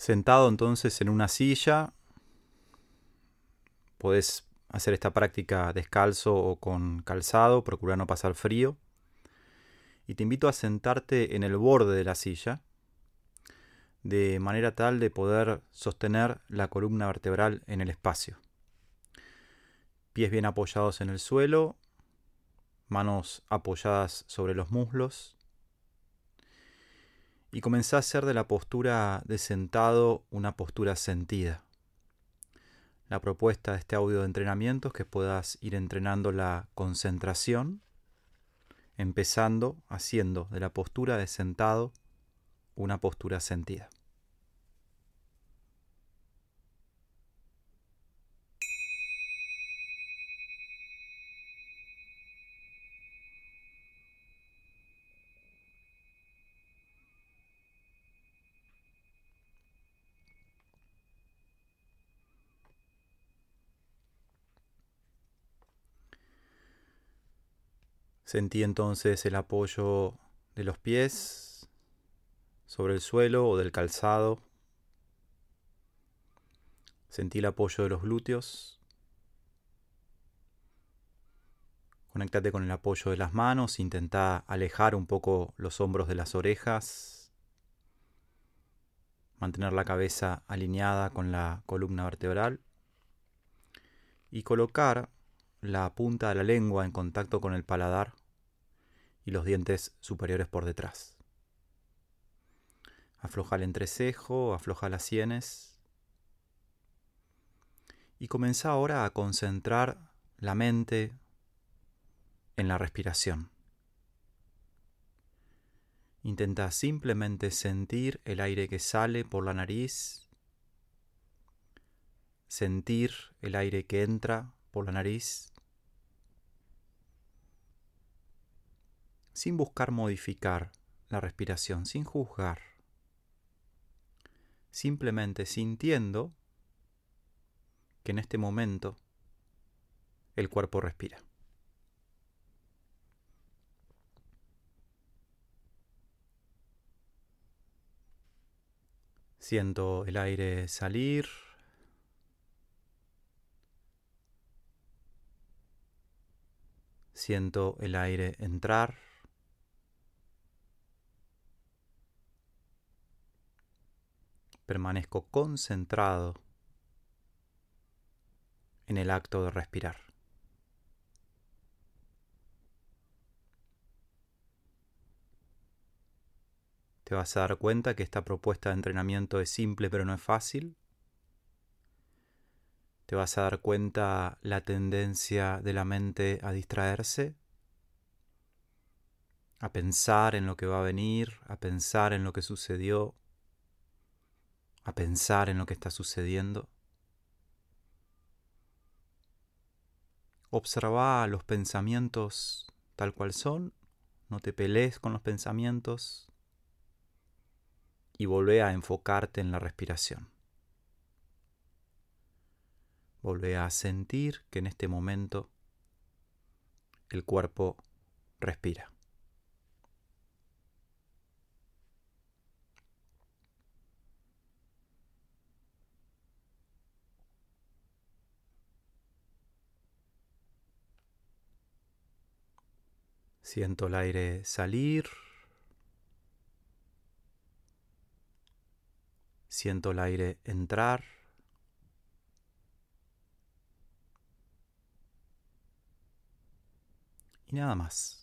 Sentado entonces en una silla, podés hacer esta práctica descalzo o con calzado, procura no pasar frío. Y te invito a sentarte en el borde de la silla, de manera tal de poder sostener la columna vertebral en el espacio. Pies bien apoyados en el suelo, manos apoyadas sobre los muslos, y comenzá a hacer de la postura de sentado una postura sentida. La propuesta de este audio de entrenamiento es que puedas ir entrenando la concentración, empezando haciendo de la postura de sentado una postura sentida. Sentí entonces el apoyo de los pies sobre el suelo o del calzado. Sentí el apoyo de los glúteos. Conectate con el apoyo de las manos. Intenta alejar un poco los hombros de las orejas. Mantener la cabeza alineada con la columna vertebral. Y colocar la punta de la lengua en contacto con el paladar los dientes superiores por detrás. Afloja el entrecejo, afloja las sienes. Y comienza ahora a concentrar la mente en la respiración. Intenta simplemente sentir el aire que sale por la nariz, sentir el aire que entra por la nariz sin buscar modificar la respiración, sin juzgar, simplemente sintiendo que en este momento el cuerpo respira. Siento el aire salir. Siento el aire entrar. Permanezco concentrado en el acto de respirar. Te vas a dar cuenta que esta propuesta de entrenamiento es simple pero no es fácil. Te vas a dar cuenta la tendencia de la mente a distraerse, a pensar en lo que va a venir, a pensar en lo que sucedió, a pensar en lo que está sucediendo. Observa los pensamientos tal cual son, no te pelees con los pensamientos y volvé a enfocarte en la respiración. Volvé a sentir que en este momento el cuerpo respira. Siento el aire salir. Siento el aire entrar. Y nada más.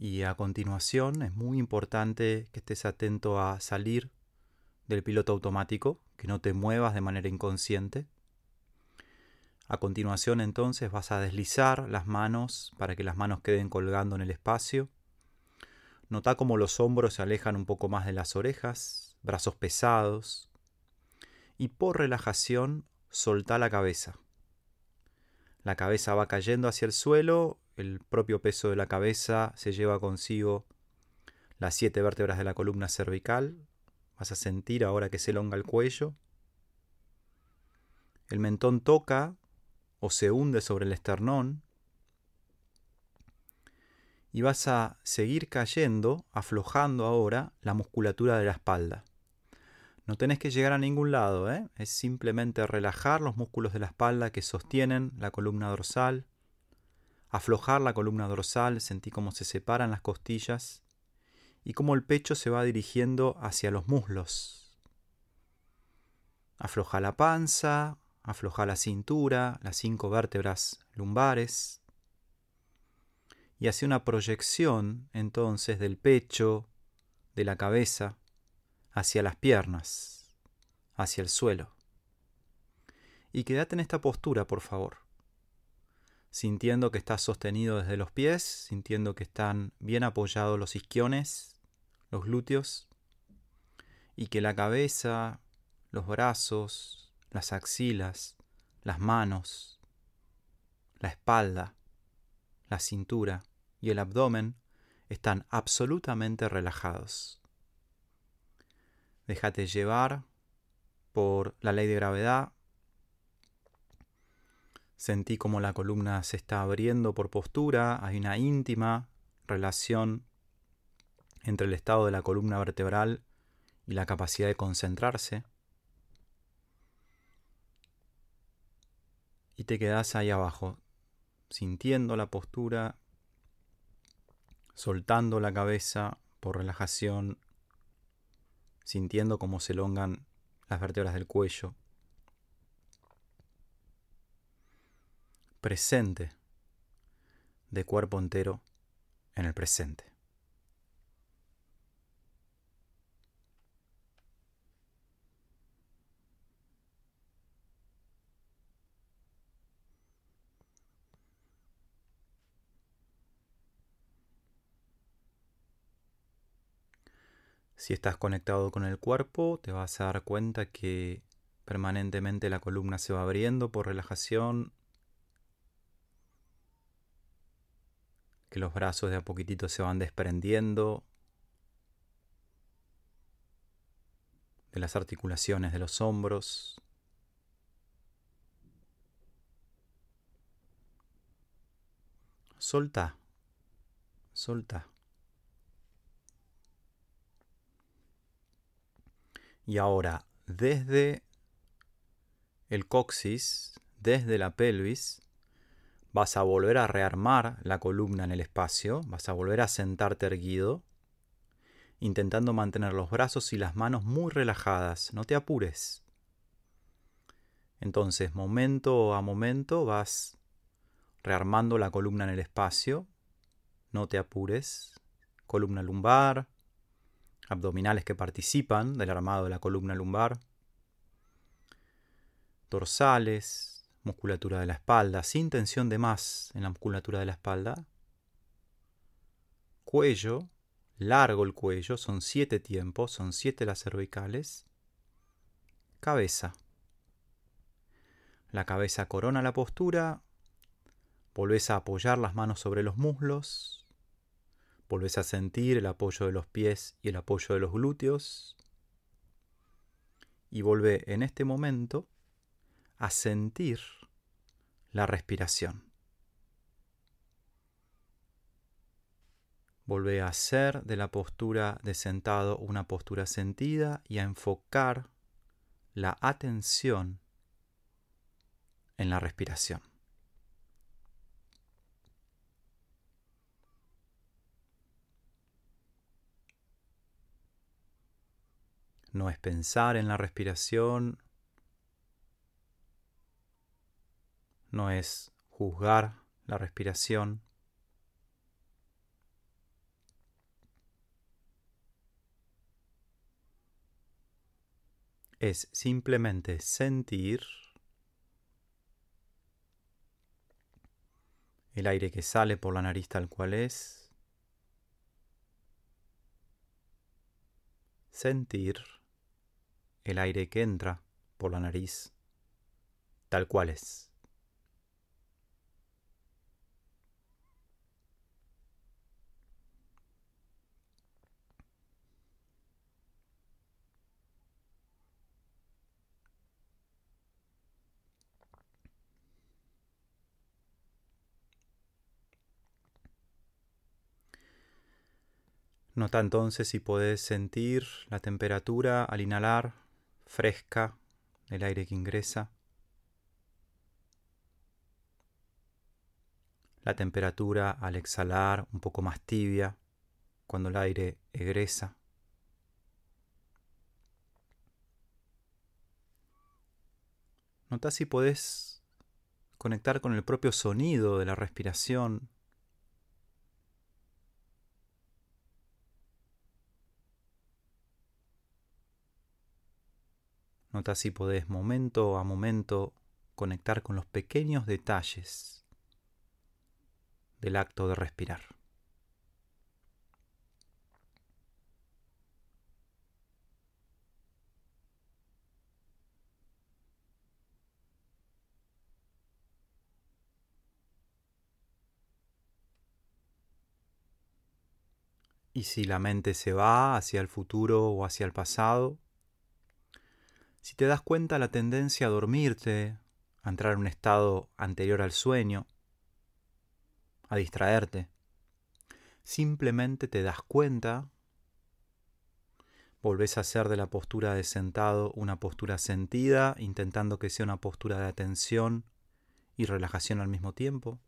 Y a continuación es muy importante que estés atento a salir del piloto automático, que no te muevas de manera inconsciente. A continuación entonces vas a deslizar las manos para que las manos queden colgando en el espacio. Nota cómo los hombros se alejan un poco más de las orejas, brazos pesados. Y por relajación solta la cabeza. La cabeza va cayendo hacia el suelo el propio peso de la cabeza se lleva consigo las siete vértebras de la columna cervical. Vas a sentir ahora que se elonga el cuello. el mentón toca o se hunde sobre el esternón y vas a seguir cayendo, aflojando ahora la musculatura de la espalda. No tenés que llegar a ningún lado, ¿eh? es simplemente relajar los músculos de la espalda que sostienen la columna dorsal, aflojar la columna dorsal, sentí cómo se separan las costillas y cómo el pecho se va dirigiendo hacia los muslos. Afloja la panza, afloja la cintura, las cinco vértebras lumbares y hace una proyección entonces del pecho, de la cabeza, hacia las piernas, hacia el suelo. Y quédate en esta postura, por favor, sintiendo que estás sostenido desde los pies, sintiendo que están bien apoyados los isquiones, los glúteos, y que la cabeza, los brazos, las axilas, las manos, la espalda, la cintura y el abdomen están absolutamente relajados. Déjate llevar por la ley de gravedad. Sentí como la columna se está abriendo por postura. Hay una íntima relación entre el estado de la columna vertebral y la capacidad de concentrarse. Y te quedas ahí abajo, sintiendo la postura, soltando la cabeza por relajación sintiendo cómo se elongan las vértebras del cuello. Presente de cuerpo entero en el presente. Si estás conectado con el cuerpo, te vas a dar cuenta que permanentemente la columna se va abriendo por relajación, que los brazos de a poquitito se van desprendiendo de las articulaciones de los hombros. Solta, solta. Y ahora, desde el coxis, desde la pelvis, vas a volver a rearmar la columna en el espacio, vas a volver a sentarte erguido, intentando mantener los brazos y las manos muy relajadas, no te apures. Entonces, momento a momento vas rearmando la columna en el espacio, no te apures, columna lumbar, abdominales que participan del armado de la columna lumbar, dorsales, musculatura de la espalda, sin tensión de más en la musculatura de la espalda, cuello, largo el cuello, son siete tiempos, son siete las cervicales, cabeza. La cabeza corona la postura, volvés a apoyar las manos sobre los muslos, Volvés a sentir el apoyo de los pies y el apoyo de los glúteos. Y volvé en este momento a sentir la respiración. Volvé a hacer de la postura de sentado una postura sentida y a enfocar la atención en la respiración. no es pensar en la respiración, no es juzgar la respiración. Es simplemente sentir el aire que sale por la nariz tal cual es. Sentir el aire que entra por la nariz, tal cual es. Nota entonces si puedes sentir la temperatura al inhalar fresca del aire que ingresa. La temperatura al exhalar un poco más tibia cuando el aire egresa. Nota si podés conectar con el propio sonido de la respiración Nota si podés momento a momento conectar con los pequeños detalles del acto de respirar. Y si la mente se va hacia el futuro o hacia el pasado, si te das cuenta la tendencia a dormirte, a entrar en un estado anterior al sueño, a distraerte, simplemente te das cuenta, volvés a hacer de la postura de sentado una postura sentida, intentando que sea una postura de atención y relajación al mismo tiempo.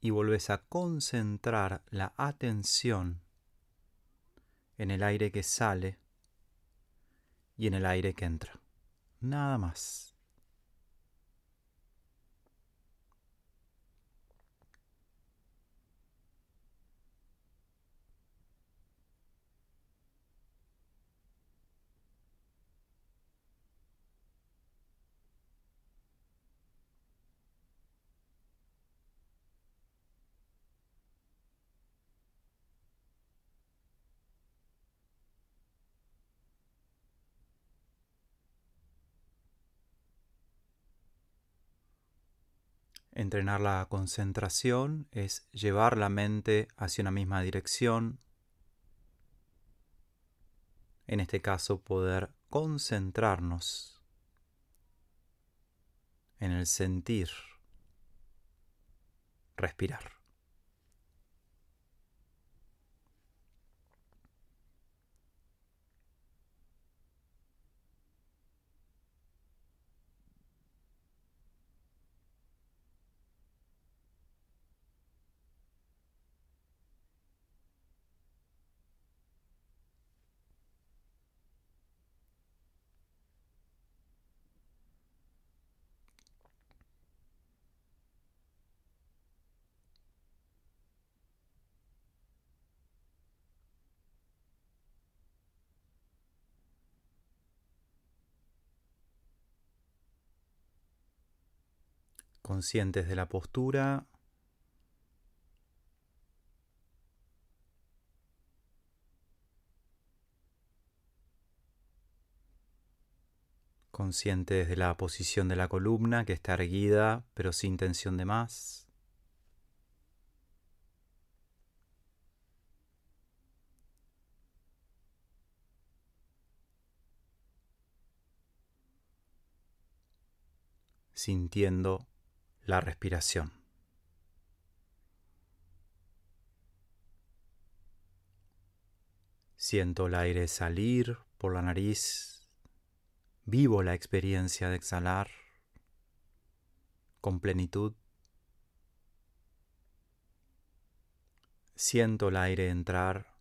Y volvés a concentrar la atención en el aire que sale y en el aire que entra. Nada más. Entrenar la concentración es llevar la mente hacia una misma dirección. En este caso, poder concentrarnos en el sentir, respirar. Conscientes de la postura. Conscientes de la posición de la columna que está erguida pero sin tensión de más. sintiendo la respiración. Siento el aire salir por la nariz. Vivo la experiencia de exhalar con plenitud. Siento el aire entrar.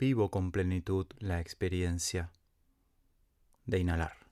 Vivo con plenitud la experiencia de inhalar.